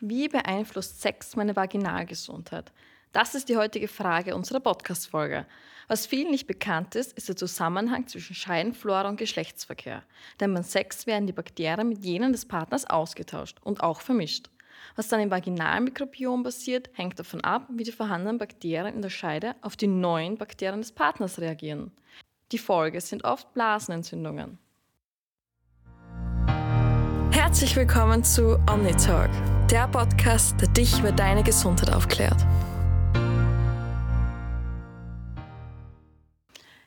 Wie beeinflusst Sex meine Vaginalgesundheit? Das ist die heutige Frage unserer Podcast-Folge. Was vielen nicht bekannt ist, ist der Zusammenhang zwischen Scheidenflora und Geschlechtsverkehr. Denn beim Sex werden die Bakterien mit jenen des Partners ausgetauscht und auch vermischt. Was dann im Vaginalmikrobiom passiert, hängt davon ab, wie die vorhandenen Bakterien in der Scheide auf die neuen Bakterien des Partners reagieren. Die Folge sind oft Blasenentzündungen. Herzlich willkommen zu OmniTalk, der Podcast, der dich über deine Gesundheit aufklärt.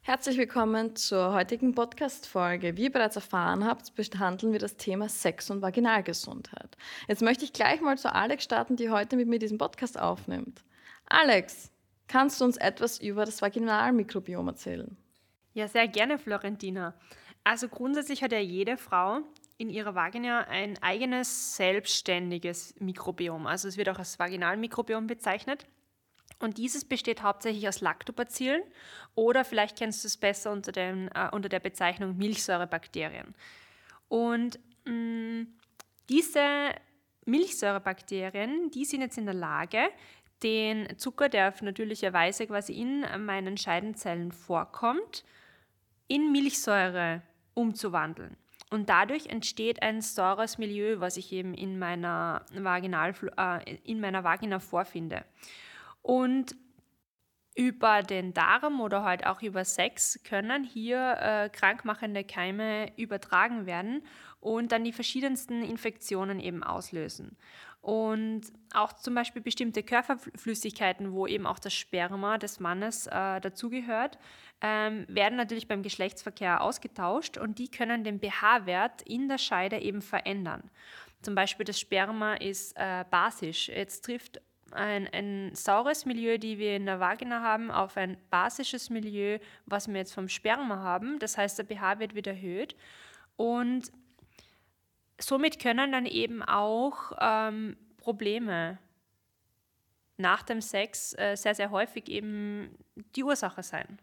Herzlich willkommen zur heutigen Podcast-Folge. Wie ihr bereits erfahren habt, behandeln wir das Thema Sex und Vaginalgesundheit. Jetzt möchte ich gleich mal zu Alex starten, die heute mit mir diesen Podcast aufnimmt. Alex, kannst du uns etwas über das Vaginalmikrobiom erzählen? Ja, sehr gerne, Florentina. Also grundsätzlich hat ja jede Frau in ihrer Vagina ein eigenes selbstständiges Mikrobiom. Also es wird auch als Vaginalmikrobiom bezeichnet. Und dieses besteht hauptsächlich aus Lactobacillen oder vielleicht kennst du es besser unter, den, äh, unter der Bezeichnung Milchsäurebakterien. Und mh, mm, diese Milchsäurebakterien, die sind jetzt in der Lage, den Zucker, der auf natürliche Weise quasi in meinen Scheidenzellen vorkommt, in Milchsäure umzuwandeln. Und dadurch entsteht ein saures Milieu, was ich eben in meiner, Vaginal, äh, in meiner Vagina vorfinde. Und über den Darm oder halt auch über Sex können hier äh, krankmachende Keime übertragen werden und dann die verschiedensten Infektionen eben auslösen. Und auch zum Beispiel bestimmte Körperflüssigkeiten, wo eben auch das Sperma des Mannes äh, dazugehört, ähm, werden natürlich beim Geschlechtsverkehr ausgetauscht und die können den pH-Wert in der Scheide eben verändern. Zum Beispiel das Sperma ist äh, basisch. Jetzt trifft ein, ein saures Milieu, die wir in der Vagina haben, auf ein basisches Milieu, was wir jetzt vom Sperma haben. Das heißt, der pH wird erhöht. Und somit können dann eben auch ähm, Probleme nach dem Sex äh, sehr, sehr häufig eben die Ursache sein.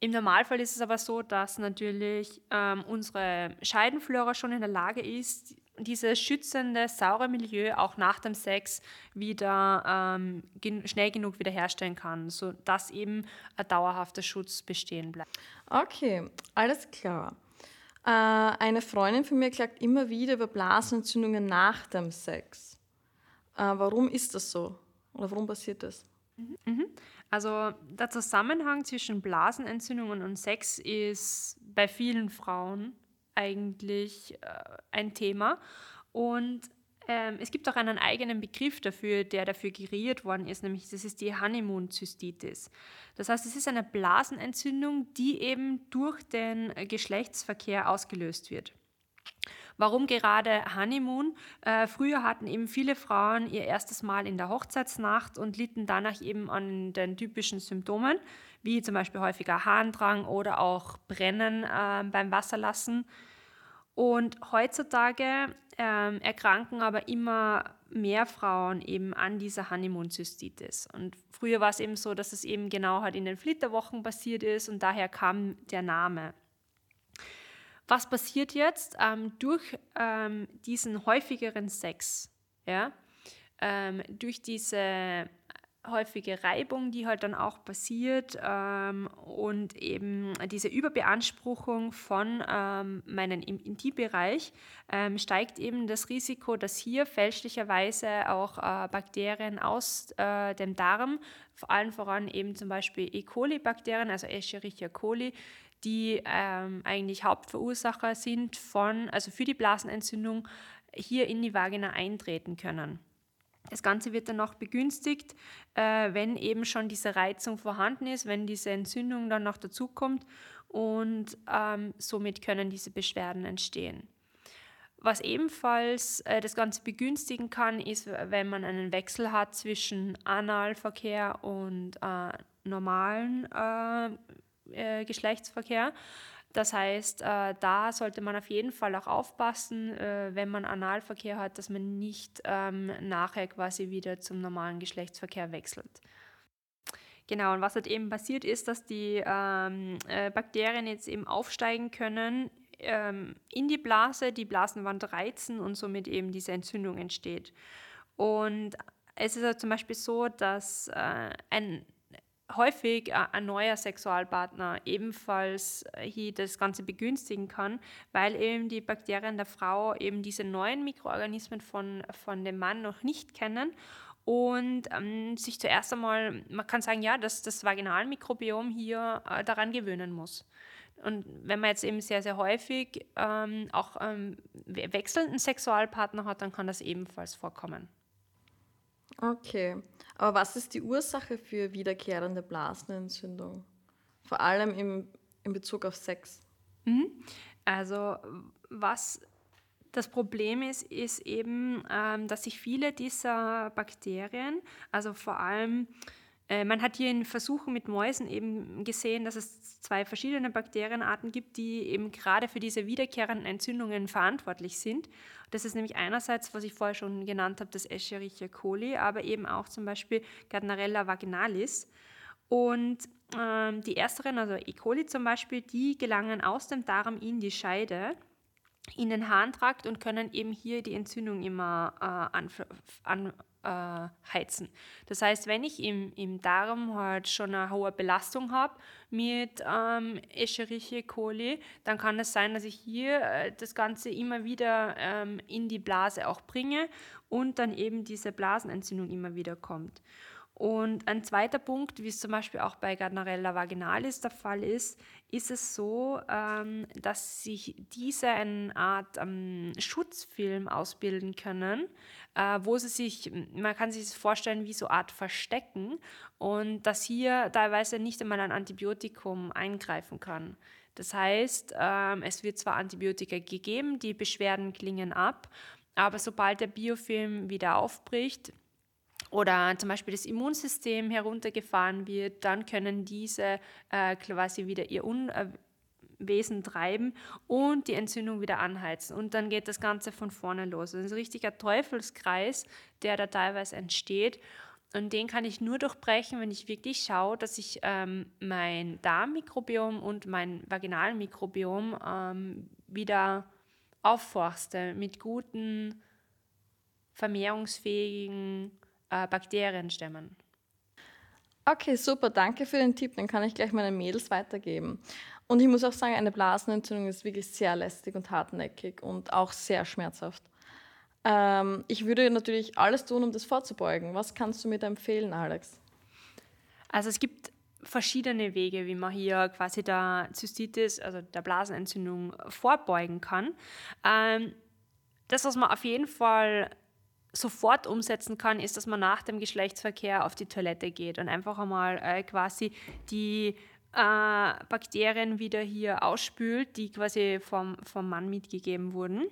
Im Normalfall ist es aber so, dass natürlich ähm, unsere Scheidenflora schon in der Lage ist, dieses schützende, saure Milieu auch nach dem Sex wieder ähm, gen schnell genug wiederherstellen kann, sodass eben ein dauerhafter Schutz bestehen bleibt. Okay, alles klar. Äh, eine Freundin von mir klagt immer wieder über Blasenentzündungen nach dem Sex. Äh, warum ist das so? Oder warum passiert das? Mhm. mhm. Also der Zusammenhang zwischen Blasenentzündungen und Sex ist bei vielen Frauen eigentlich äh, ein Thema. Und ähm, es gibt auch einen eigenen Begriff dafür, der dafür geriert worden ist, nämlich das ist die Honeymoon-Zystitis. Das heißt, es ist eine Blasenentzündung, die eben durch den Geschlechtsverkehr ausgelöst wird. Warum gerade Honeymoon? Äh, früher hatten eben viele Frauen ihr erstes Mal in der Hochzeitsnacht und litten danach eben an den typischen Symptomen, wie zum Beispiel häufiger Harndrang oder auch Brennen äh, beim Wasserlassen. Und heutzutage ähm, erkranken aber immer mehr Frauen eben an dieser Honeymoon-Zystitis. Und früher war es eben so, dass es eben genau halt in den Flitterwochen passiert ist und daher kam der Name. Was passiert jetzt ähm, durch ähm, diesen häufigeren Sex? Ja? Ähm, durch diese häufige Reibung, die halt dann auch passiert ähm, und eben diese Überbeanspruchung von ähm, meinem Intimbereich ähm, steigt eben das Risiko, dass hier fälschlicherweise auch äh, Bakterien aus äh, dem Darm, vor allem voran eben zum Beispiel E. coli-Bakterien, also Escherichia coli, die ähm, eigentlich Hauptverursacher sind von, also für die Blasenentzündung, hier in die Vagina eintreten können. Das Ganze wird dann noch begünstigt, äh, wenn eben schon diese Reizung vorhanden ist, wenn diese Entzündung dann noch dazukommt und ähm, somit können diese Beschwerden entstehen. Was ebenfalls äh, das Ganze begünstigen kann, ist, wenn man einen Wechsel hat zwischen Analverkehr und äh, normalen äh, äh, Geschlechtsverkehr. Das heißt, äh, da sollte man auf jeden Fall auch aufpassen, äh, wenn man Analverkehr hat, dass man nicht ähm, nachher quasi wieder zum normalen Geschlechtsverkehr wechselt. Genau, und was halt eben passiert ist, dass die ähm, äh, Bakterien jetzt eben aufsteigen können ähm, in die Blase, die Blasenwand reizen und somit eben diese Entzündung entsteht. Und es ist ja zum Beispiel so, dass äh, ein häufig ein neuer Sexualpartner ebenfalls äh, hier das Ganze begünstigen kann, weil eben die Bakterien der Frau eben diese neuen Mikroorganismen von, von dem Mann noch nicht kennen und ähm, sich zuerst einmal, man kann sagen, ja, dass das Vaginalmikrobiom hier äh, daran gewöhnen muss. Und wenn man jetzt eben sehr, sehr häufig ähm, auch ähm, wechselnden Sexualpartner hat, dann kann das ebenfalls vorkommen. Okay, aber was ist die Ursache für wiederkehrende Blasenentzündung? Vor allem im, in Bezug auf Sex. Mhm. Also was das Problem ist, ist eben, ähm, dass sich viele dieser Bakterien, also vor allem man hat hier in Versuchen mit Mäusen eben gesehen, dass es zwei verschiedene Bakterienarten gibt, die eben gerade für diese wiederkehrenden Entzündungen verantwortlich sind. Das ist nämlich einerseits, was ich vorher schon genannt habe, das Escherichia coli, aber eben auch zum Beispiel Gardnerella vaginalis. Und ähm, die ersteren, also E. coli zum Beispiel, die gelangen aus dem Darm in die Scheide in den Harntrakt und können eben hier die Entzündung immer äh, an, an, äh, heizen. Das heißt, wenn ich im, im Darm halt schon eine hohe Belastung habe mit ähm, Escherichia coli, dann kann es sein, dass ich hier äh, das Ganze immer wieder ähm, in die Blase auch bringe und dann eben diese Blasenentzündung immer wieder kommt. Und ein zweiter Punkt, wie es zum Beispiel auch bei Gardnerella vaginalis der Fall ist, ist es so, ähm, dass sich diese eine Art ähm, Schutzfilm ausbilden können, äh, wo sie sich, man kann sich das vorstellen, wie so eine Art Verstecken und dass hier teilweise nicht einmal ein Antibiotikum eingreifen kann. Das heißt, ähm, es wird zwar Antibiotika gegeben, die Beschwerden klingen ab, aber sobald der Biofilm wieder aufbricht, oder zum Beispiel das Immunsystem heruntergefahren wird, dann können diese äh, quasi wieder ihr Unwesen treiben und die Entzündung wieder anheizen. Und dann geht das Ganze von vorne los. Das ist ein richtiger Teufelskreis, der da teilweise entsteht. Und den kann ich nur durchbrechen, wenn ich wirklich schaue, dass ich ähm, mein Darmmikrobiom und mein Vaginalmikrobiom ähm, wieder aufforste mit guten, vermehrungsfähigen äh, Bakterienstämmen. Okay, super, danke für den Tipp. Den kann ich gleich meinen Mädels weitergeben. Und ich muss auch sagen, eine Blasenentzündung ist wirklich sehr lästig und hartnäckig und auch sehr schmerzhaft. Ähm, ich würde natürlich alles tun, um das vorzubeugen. Was kannst du mir da empfehlen, Alex? Also es gibt verschiedene Wege, wie man hier quasi der Zystitis, also der Blasenentzündung, vorbeugen kann. Ähm, das, was man auf jeden Fall sofort umsetzen kann, ist, dass man nach dem Geschlechtsverkehr auf die Toilette geht und einfach einmal äh, quasi die äh, Bakterien wieder hier ausspült, die quasi vom, vom Mann mitgegeben wurden.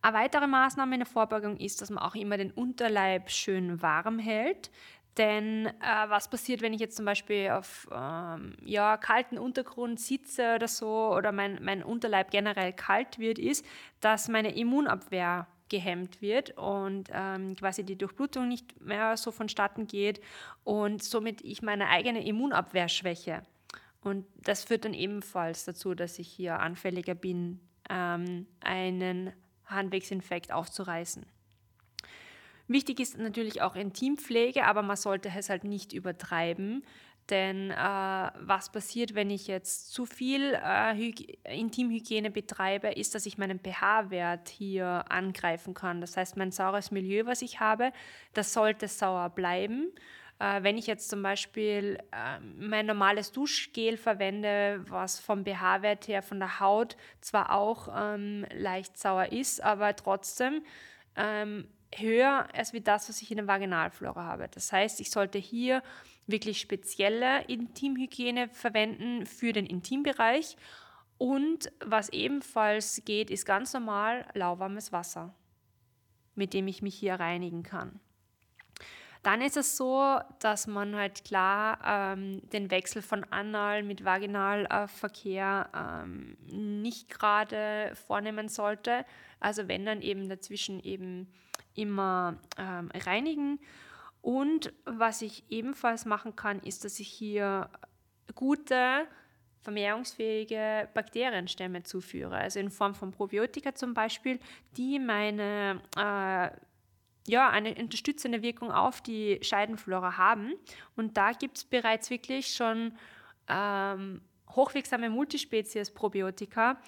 Eine weitere Maßnahme in der Vorbeugung ist, dass man auch immer den Unterleib schön warm hält. Denn äh, was passiert, wenn ich jetzt zum Beispiel auf ähm, ja, kalten Untergrund sitze oder so oder mein, mein Unterleib generell kalt wird, ist, dass meine Immunabwehr gehemmt wird und ähm, quasi die Durchblutung nicht mehr so vonstatten geht und somit ich meine eigene Immunabwehr schwäche. Und das führt dann ebenfalls dazu, dass ich hier anfälliger bin, ähm, einen Harnwegsinfekt aufzureißen. Wichtig ist natürlich auch Intimpflege, aber man sollte es halt nicht übertreiben, denn äh, was passiert, wenn ich jetzt zu viel äh, Intimhygiene betreibe, ist, dass ich meinen pH-Wert hier angreifen kann. Das heißt, mein saures Milieu, was ich habe, das sollte sauer bleiben. Äh, wenn ich jetzt zum Beispiel äh, mein normales Duschgel verwende, was vom pH-Wert her von der Haut zwar auch ähm, leicht sauer ist, aber trotzdem ähm, höher als wie das, was ich in der Vaginalflora habe. Das heißt, ich sollte hier wirklich spezielle Intimhygiene verwenden für den Intimbereich. Und was ebenfalls geht, ist ganz normal lauwarmes Wasser, mit dem ich mich hier reinigen kann. Dann ist es so, dass man halt klar ähm, den Wechsel von Anal mit Vaginalverkehr ähm, nicht gerade vornehmen sollte. Also wenn dann eben dazwischen eben immer ähm, reinigen und was ich ebenfalls machen kann, ist, dass ich hier gute vermehrungsfähige Bakterienstämme zuführe. Also in Form von Probiotika zum Beispiel, die meine äh, ja, eine unterstützende Wirkung auf die Scheidenflora haben. Und da gibt es bereits wirklich schon ähm, hochwirksame Multispezies-Probiotika,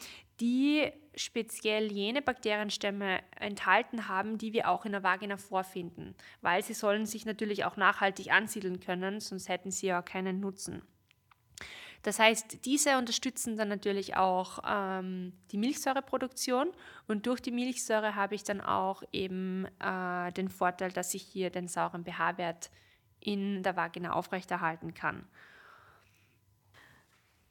die speziell jene Bakterienstämme enthalten haben, die wir auch in der Vagina vorfinden, weil sie sollen sich natürlich auch nachhaltig ansiedeln können, sonst hätten sie ja keinen Nutzen. Das heißt, diese unterstützen dann natürlich auch ähm, die Milchsäureproduktion und durch die Milchsäure habe ich dann auch eben äh, den Vorteil, dass ich hier den sauren pH-Wert in der Vagina aufrechterhalten kann.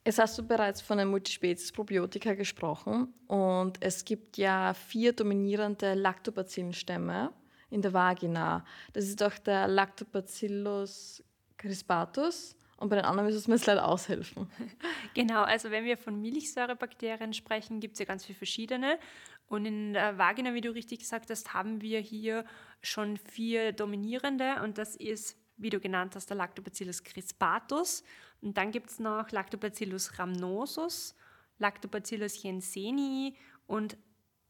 Jetzt hast du bereits von den Multispezies-Probiotika gesprochen und es gibt ja vier dominierende Lactobacillenstämme in der Vagina. Das ist doch der Lactobacillus crispatus, und bei den anderen müssen wir jetzt leider aushelfen. Genau, also wenn wir von Milchsäurebakterien sprechen, gibt es ja ganz viele verschiedene. Und in der Vagina, wie du richtig gesagt hast, haben wir hier schon vier dominierende. Und das ist, wie du genannt hast, der Lactobacillus crispatus. Und dann gibt es noch Lactobacillus rhamnosus, Lactobacillus jensenii und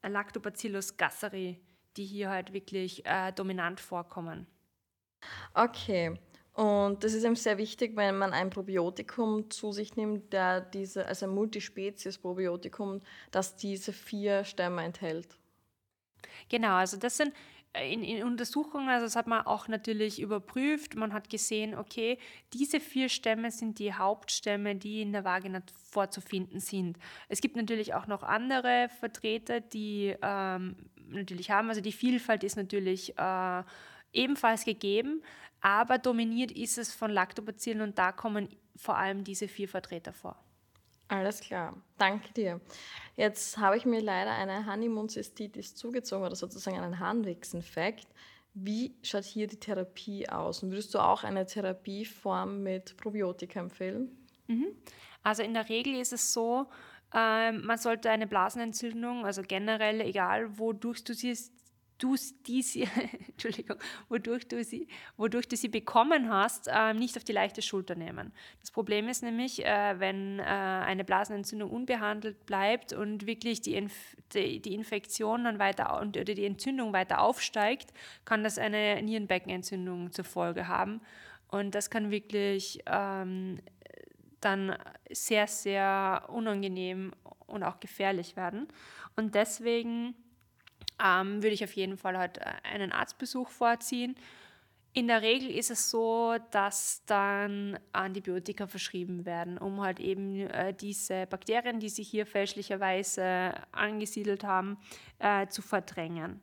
Lactobacillus gasseri, die hier halt wirklich äh, dominant vorkommen. Okay. Und das ist eben sehr wichtig, wenn man ein Probiotikum zu sich nimmt, der diese, also ein Multispezies-Probiotikum, das diese vier Stämme enthält. Genau, also das sind in, in, Untersuchungen, also das hat man auch natürlich überprüft. Man hat gesehen, okay, diese vier Stämme sind die Hauptstämme, die in der Vagina vorzufinden sind. Es gibt natürlich auch noch andere Vertreter, die ähm, natürlich haben, also die Vielfalt ist natürlich äh, ebenfalls gegeben, aber dominiert ist es von Lactobacillen und da kommen vor allem diese vier Vertreter vor. Alles klar, danke dir. Jetzt habe ich mir leider eine Honeymoon-Cystitis zugezogen oder sozusagen einen Harnwechsen-Fact. Wie schaut hier die Therapie aus? Und würdest du auch eine Therapieform mit Probiotika empfehlen? Mhm. Also in der Regel ist es so, ähm, man sollte eine Blasenentzündung, also generell, egal wodurch du sie du diese, Entschuldigung, wodurch du sie, wodurch du sie bekommen hast, äh, nicht auf die leichte Schulter nehmen. Das Problem ist nämlich, äh, wenn äh, eine Blasenentzündung unbehandelt bleibt und wirklich die, Inf die, Infektion dann weiter oder die Entzündung weiter aufsteigt, kann das eine Nierenbeckenentzündung zur Folge haben. Und das kann wirklich ähm, dann sehr, sehr unangenehm und auch gefährlich werden. Und deswegen ähm, würde ich auf jeden Fall halt äh, einen Arztbesuch vorziehen. In der Regel ist es so, dass dann Antibiotika verschrieben werden, um halt eben äh, diese Bakterien, die sich hier fälschlicherweise angesiedelt haben, äh, zu verdrängen.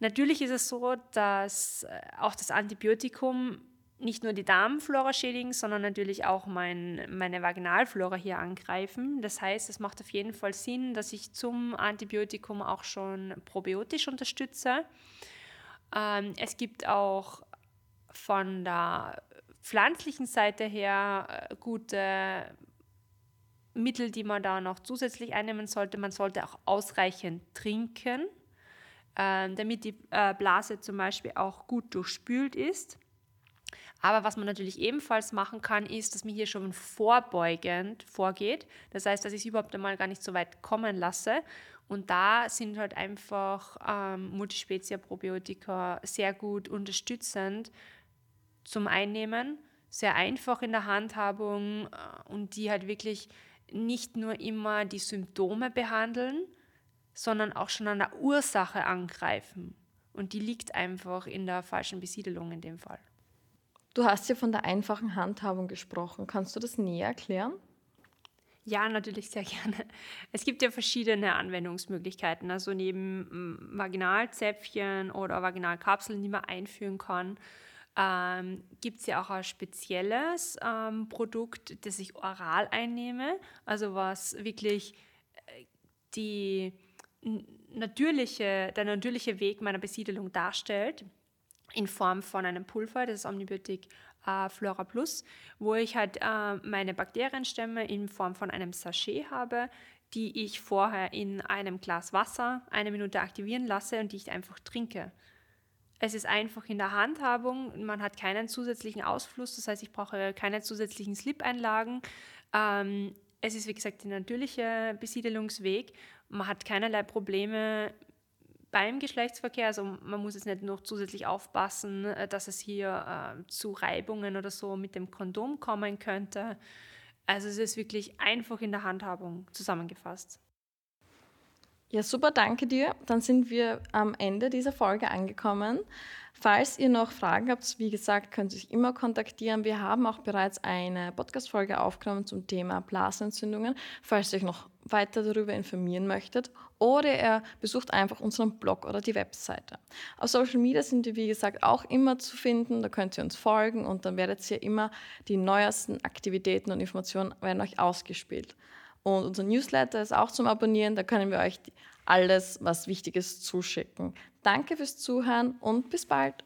Natürlich ist es so, dass äh, auch das Antibiotikum nicht nur die Darmflora schädigen, sondern natürlich auch mein, meine Vaginalflora hier angreifen. Das heißt, es macht auf jeden Fall Sinn, dass ich zum Antibiotikum auch schon probiotisch unterstütze. Ähm, es gibt auch von der pflanzlichen Seite her äh, gute Mittel, die man da noch zusätzlich einnehmen sollte. Man sollte auch ausreichend trinken, äh, damit die äh, Blase zum Beispiel auch gut durchspült ist. Aber was man natürlich ebenfalls machen kann, ist, dass man hier schon vorbeugend vorgeht. Das heißt, dass ich es überhaupt einmal gar nicht so weit kommen lasse. Und da sind halt einfach ähm, Multispezier-Probiotika sehr gut unterstützend zum Einnehmen, sehr einfach in der Handhabung äh, und die halt wirklich nicht nur immer die Symptome behandeln, sondern auch schon an der Ursache angreifen. Und die liegt einfach in der falschen Besiedelung in dem Fall. Du hast ja von der einfachen Handhabung gesprochen. Kannst du das näher erklären? Ja, natürlich sehr gerne. Es gibt ja verschiedene Anwendungsmöglichkeiten. Also neben mm, Vaginalzäpfchen oder Vaginalkapseln, die man einführen kann, ähm, gibt es ja auch ein spezielles ähm, Produkt, das ich oral einnehme. Also was wirklich äh, die natürliche, der natürliche Weg meiner Besiedelung darstellt in Form von einem Pulver, das ist Omnibiotik äh, Flora Plus, wo ich halt äh, meine Bakterienstämme in Form von einem Sachet habe, die ich vorher in einem Glas Wasser eine Minute aktivieren lasse und die ich einfach trinke. Es ist einfach in der Handhabung, man hat keinen zusätzlichen Ausfluss, das heißt, ich brauche keine zusätzlichen Slip-Einlagen. Ähm, es ist, wie gesagt, der natürliche Besiedelungsweg. Man hat keinerlei Probleme beim Geschlechtsverkehr. Also man muss jetzt nicht noch zusätzlich aufpassen, äh, dass es hier äh, zu Reibungen oder so mit dem Kondom kommen könnte. Also es ist wirklich einfach in der Handhabung zusammengefasst. Ja, super, danke dir. Dann sind wir am Ende dieser Folge angekommen. Falls ihr noch Fragen habt, wie gesagt, könnt ihr euch immer kontaktieren. Wir haben auch bereits eine Podcast-Folge aufgenommen zum Thema Blasenentzündungen, falls ihr euch noch weiter darüber informieren möchtet. Oder ihr besucht einfach unseren Blog oder die Webseite. Auf Social Media sind wir, wie gesagt, auch immer zu finden. Da könnt ihr uns folgen und dann werdet ihr immer die neuesten Aktivitäten und Informationen werden euch ausgespielt. Und unser Newsletter ist auch zum Abonnieren. Da können wir euch alles, was wichtig ist, zuschicken. Danke fürs Zuhören und bis bald.